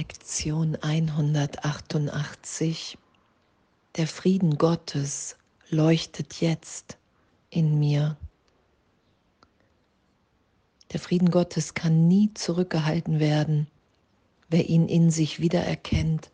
Lektion 188. Der Frieden Gottes leuchtet jetzt in mir. Der Frieden Gottes kann nie zurückgehalten werden. Wer ihn in sich wiedererkennt,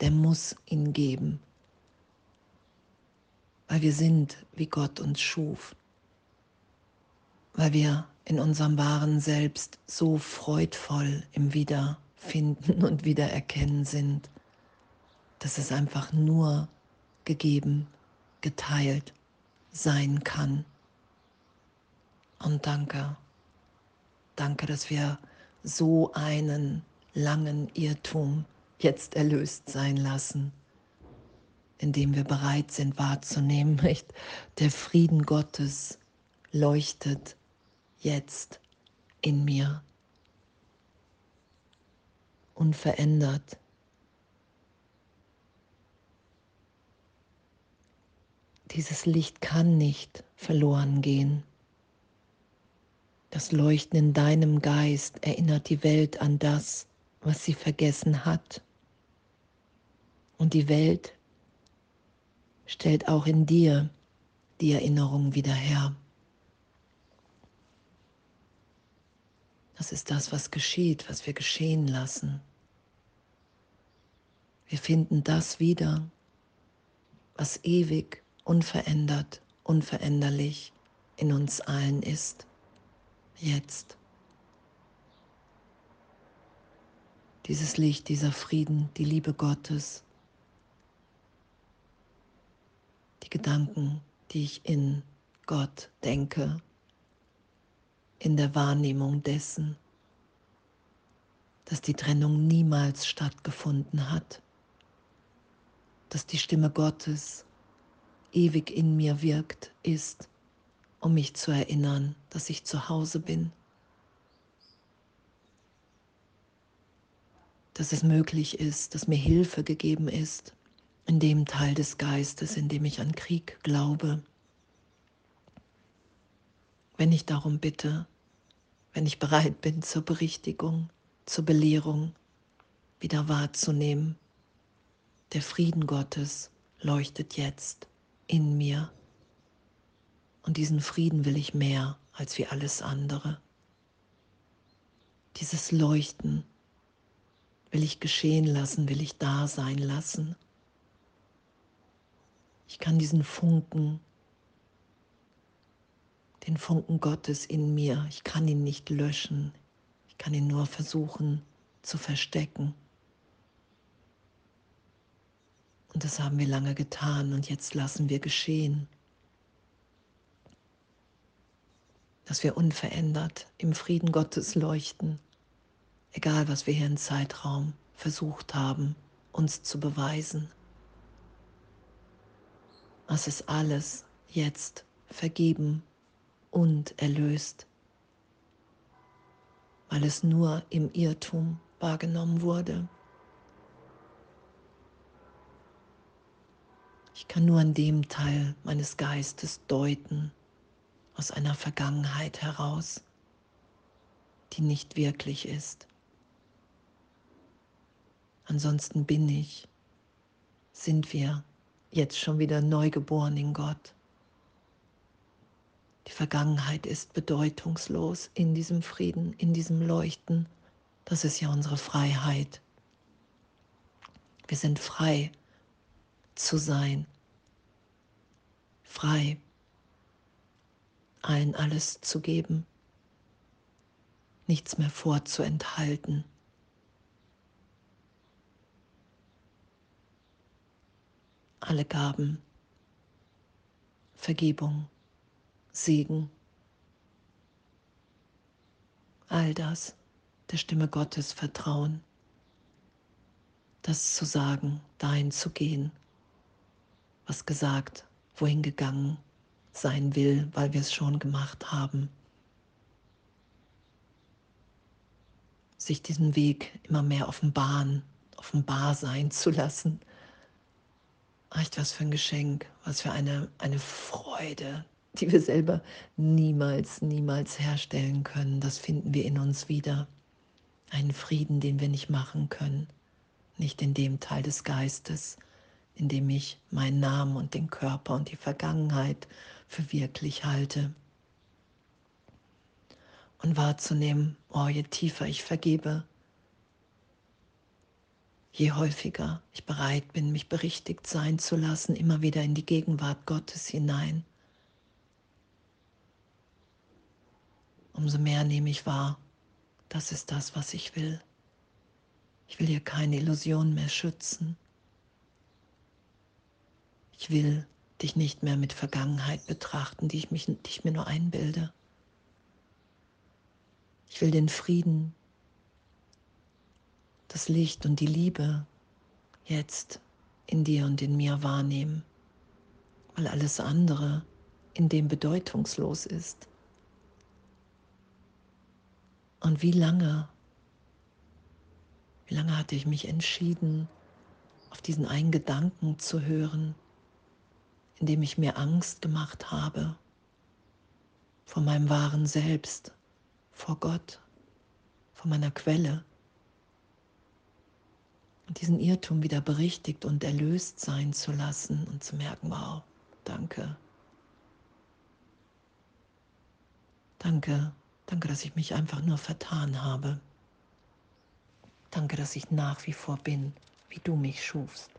der muss ihn geben. Weil wir sind, wie Gott uns schuf. Weil wir in unserem wahren Selbst so freudvoll im Wiederfinden und Wiedererkennen sind, dass es einfach nur gegeben, geteilt sein kann. Und danke. Danke, dass wir so einen langen Irrtum jetzt erlöst sein lassen, indem wir bereit sind wahrzunehmen, nicht? Der Frieden Gottes leuchtet jetzt in mir, unverändert. Dieses Licht kann nicht verloren gehen. Das Leuchten in deinem Geist erinnert die Welt an das, was sie vergessen hat. Und die Welt stellt auch in dir die Erinnerung wieder her. Das ist das, was geschieht, was wir geschehen lassen. Wir finden das wieder, was ewig, unverändert, unveränderlich in uns allen ist jetzt. Dieses Licht, dieser Frieden, die Liebe Gottes, die Gedanken, die ich in Gott denke, in der Wahrnehmung dessen, dass die Trennung niemals stattgefunden hat, dass die Stimme Gottes ewig in mir wirkt, ist um mich zu erinnern, dass ich zu Hause bin, dass es möglich ist, dass mir Hilfe gegeben ist in dem Teil des Geistes, in dem ich an Krieg glaube. Wenn ich darum bitte, wenn ich bereit bin zur Berichtigung, zur Belehrung, wieder wahrzunehmen, der Frieden Gottes leuchtet jetzt in mir. Und diesen Frieden will ich mehr als wie alles andere. Dieses Leuchten will ich geschehen lassen, will ich da sein lassen. Ich kann diesen Funken, den Funken Gottes in mir, ich kann ihn nicht löschen. Ich kann ihn nur versuchen zu verstecken. Und das haben wir lange getan und jetzt lassen wir geschehen. dass wir unverändert im Frieden Gottes leuchten, egal was wir hier im Zeitraum versucht haben, uns zu beweisen. Es ist alles jetzt vergeben und erlöst, weil es nur im Irrtum wahrgenommen wurde. Ich kann nur an dem Teil meines Geistes deuten, aus einer Vergangenheit heraus, die nicht wirklich ist. Ansonsten bin ich, sind wir jetzt schon wieder neugeboren in Gott. Vergangenheit ist bedeutungslos in diesem Frieden, in diesem Leuchten. Das ist ja unsere Freiheit. Wir sind frei zu sein, frei allen alles zu geben, nichts mehr vorzuenthalten. Alle Gaben, Vergebung, Segen, all das der Stimme Gottes vertrauen, das zu sagen, dahin zu gehen, was gesagt, wohin gegangen sein will, weil wir es schon gemacht haben. Sich diesen Weg immer mehr offenbaren, offenbar sein zu lassen. Echt was für ein Geschenk, was für eine, eine Freude, die wir selber niemals, niemals herstellen können. Das finden wir in uns wieder. Einen Frieden, den wir nicht machen können, nicht in dem Teil des Geistes, in dem ich meinen Namen und den Körper und die Vergangenheit für wirklich halte. Und wahrzunehmen, oh, je tiefer ich vergebe, je häufiger ich bereit bin, mich berichtigt sein zu lassen, immer wieder in die Gegenwart Gottes hinein, umso mehr nehme ich wahr, das ist das, was ich will. Ich will hier keine Illusion mehr schützen. Ich will dich nicht mehr mit Vergangenheit betrachten, die ich, mich, die ich mir nur einbilde. Ich will den Frieden, das Licht und die Liebe jetzt in dir und in mir wahrnehmen, weil alles andere in dem bedeutungslos ist. Und wie lange, wie lange hatte ich mich entschieden, auf diesen einen Gedanken zu hören, in dem ich mir Angst gemacht habe vor meinem wahren Selbst, vor Gott, vor meiner Quelle. Und diesen Irrtum wieder berichtigt und erlöst sein zu lassen und zu merken, wow, danke. Danke, danke, dass ich mich einfach nur vertan habe. Danke, dass ich nach wie vor bin, wie du mich schufst.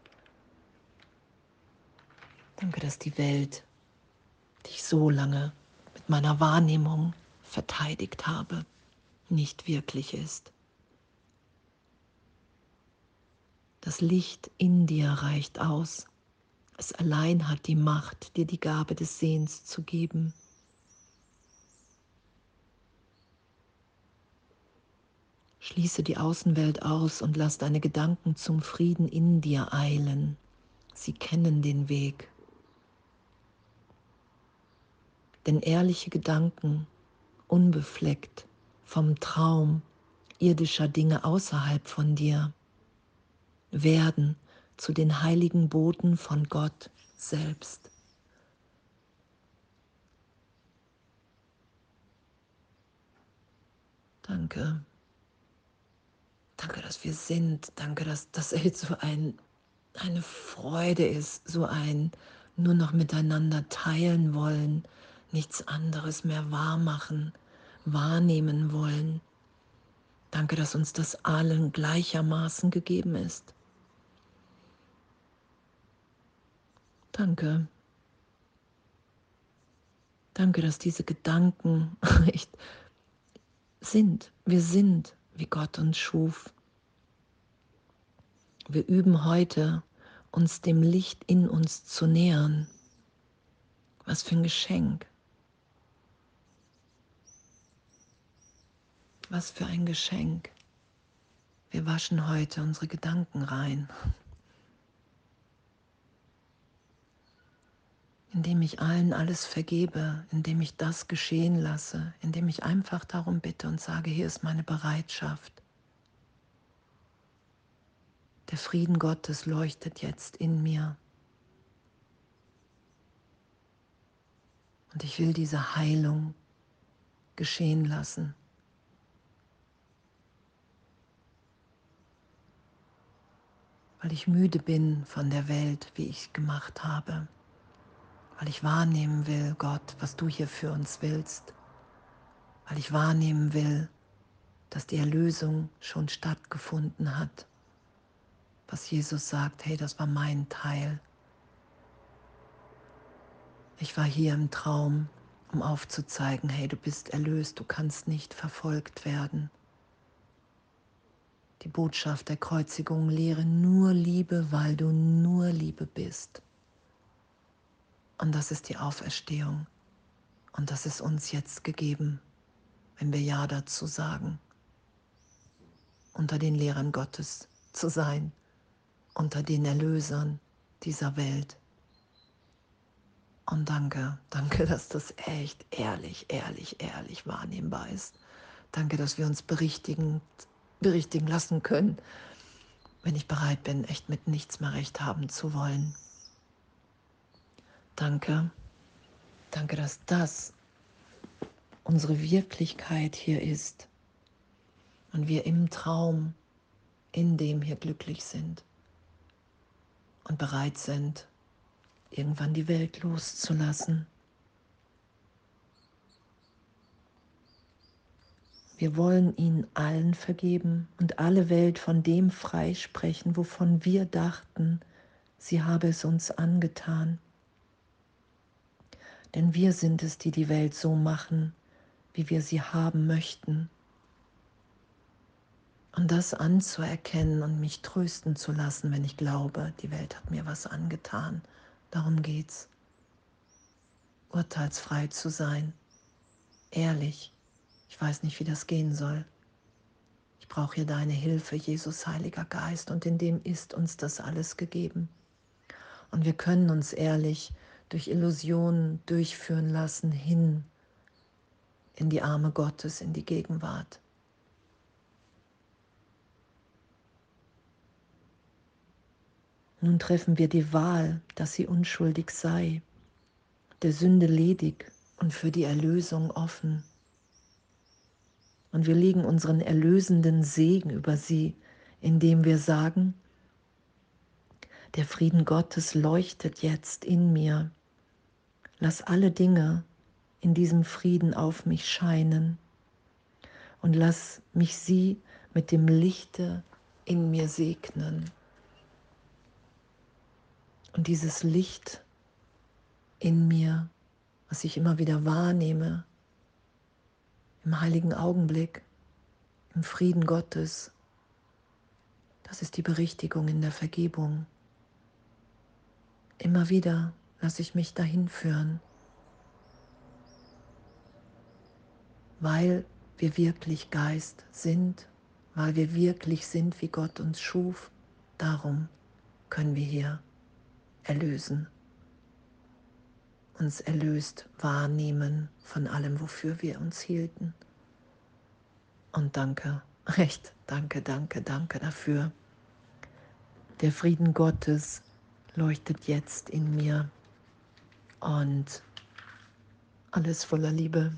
Danke, dass die Welt, die ich so lange mit meiner Wahrnehmung verteidigt habe, nicht wirklich ist. Das Licht in dir reicht aus. Es allein hat die Macht, dir die Gabe des Sehens zu geben. Schließe die Außenwelt aus und lass deine Gedanken zum Frieden in dir eilen. Sie kennen den Weg. Denn ehrliche Gedanken, unbefleckt vom Traum irdischer Dinge außerhalb von dir, werden zu den heiligen Boten von Gott selbst. Danke. Danke, dass wir sind. Danke, dass das so ein, eine Freude ist, so ein nur noch miteinander teilen wollen, nichts anderes mehr wahrmachen, wahrnehmen wollen. Danke, dass uns das allen gleichermaßen gegeben ist. Danke. Danke, dass diese Gedanken echt sind. Wir sind, wie Gott uns schuf. Wir üben heute, uns dem Licht in uns zu nähern. Was für ein Geschenk. Was für ein Geschenk. Wir waschen heute unsere Gedanken rein. Indem ich allen alles vergebe, indem ich das geschehen lasse, indem ich einfach darum bitte und sage, hier ist meine Bereitschaft. Der Frieden Gottes leuchtet jetzt in mir. Und ich will diese Heilung geschehen lassen. weil ich müde bin von der Welt, wie ich gemacht habe, weil ich wahrnehmen will, Gott, was du hier für uns willst, weil ich wahrnehmen will, dass die Erlösung schon stattgefunden hat, was Jesus sagt, hey, das war mein Teil. Ich war hier im Traum, um aufzuzeigen, hey, du bist erlöst, du kannst nicht verfolgt werden. Die Botschaft der Kreuzigung lehre nur Liebe, weil du nur Liebe bist. Und das ist die Auferstehung. Und das ist uns jetzt gegeben, wenn wir Ja dazu sagen, unter den Lehrern Gottes zu sein, unter den Erlösern dieser Welt. Und danke, danke, dass das echt ehrlich, ehrlich, ehrlich wahrnehmbar ist. Danke, dass wir uns berichtigend berichtigen lassen können, wenn ich bereit bin, echt mit nichts mehr recht haben zu wollen. Danke, danke, dass das unsere Wirklichkeit hier ist. und wir im Traum, in dem hier glücklich sind und bereit sind, irgendwann die Welt loszulassen. Wir wollen ihnen allen vergeben und alle Welt von dem freisprechen, wovon wir dachten, sie habe es uns angetan. Denn wir sind es, die die Welt so machen, wie wir sie haben möchten. Und das anzuerkennen und mich trösten zu lassen, wenn ich glaube, die Welt hat mir was angetan. Darum geht's. Urteilsfrei zu sein, ehrlich. Ich weiß nicht, wie das gehen soll. Ich brauche hier deine Hilfe, Jesus, Heiliger Geist, und in dem ist uns das alles gegeben. Und wir können uns ehrlich durch Illusionen durchführen lassen hin in die Arme Gottes, in die Gegenwart. Nun treffen wir die Wahl, dass sie unschuldig sei, der Sünde ledig und für die Erlösung offen. Und wir legen unseren erlösenden Segen über sie, indem wir sagen, der Frieden Gottes leuchtet jetzt in mir. Lass alle Dinge in diesem Frieden auf mich scheinen und lass mich sie mit dem Lichte in mir segnen. Und dieses Licht in mir, was ich immer wieder wahrnehme, im heiligen Augenblick, im Frieden Gottes, das ist die Berichtigung in der Vergebung. Immer wieder lasse ich mich dahin führen, weil wir wirklich Geist sind, weil wir wirklich sind, wie Gott uns schuf. Darum können wir hier erlösen, uns erlöst wahrnehmen von allem, wofür wir uns hielten. Und danke, recht, danke, danke, danke dafür. Der Frieden Gottes leuchtet jetzt in mir und alles voller Liebe.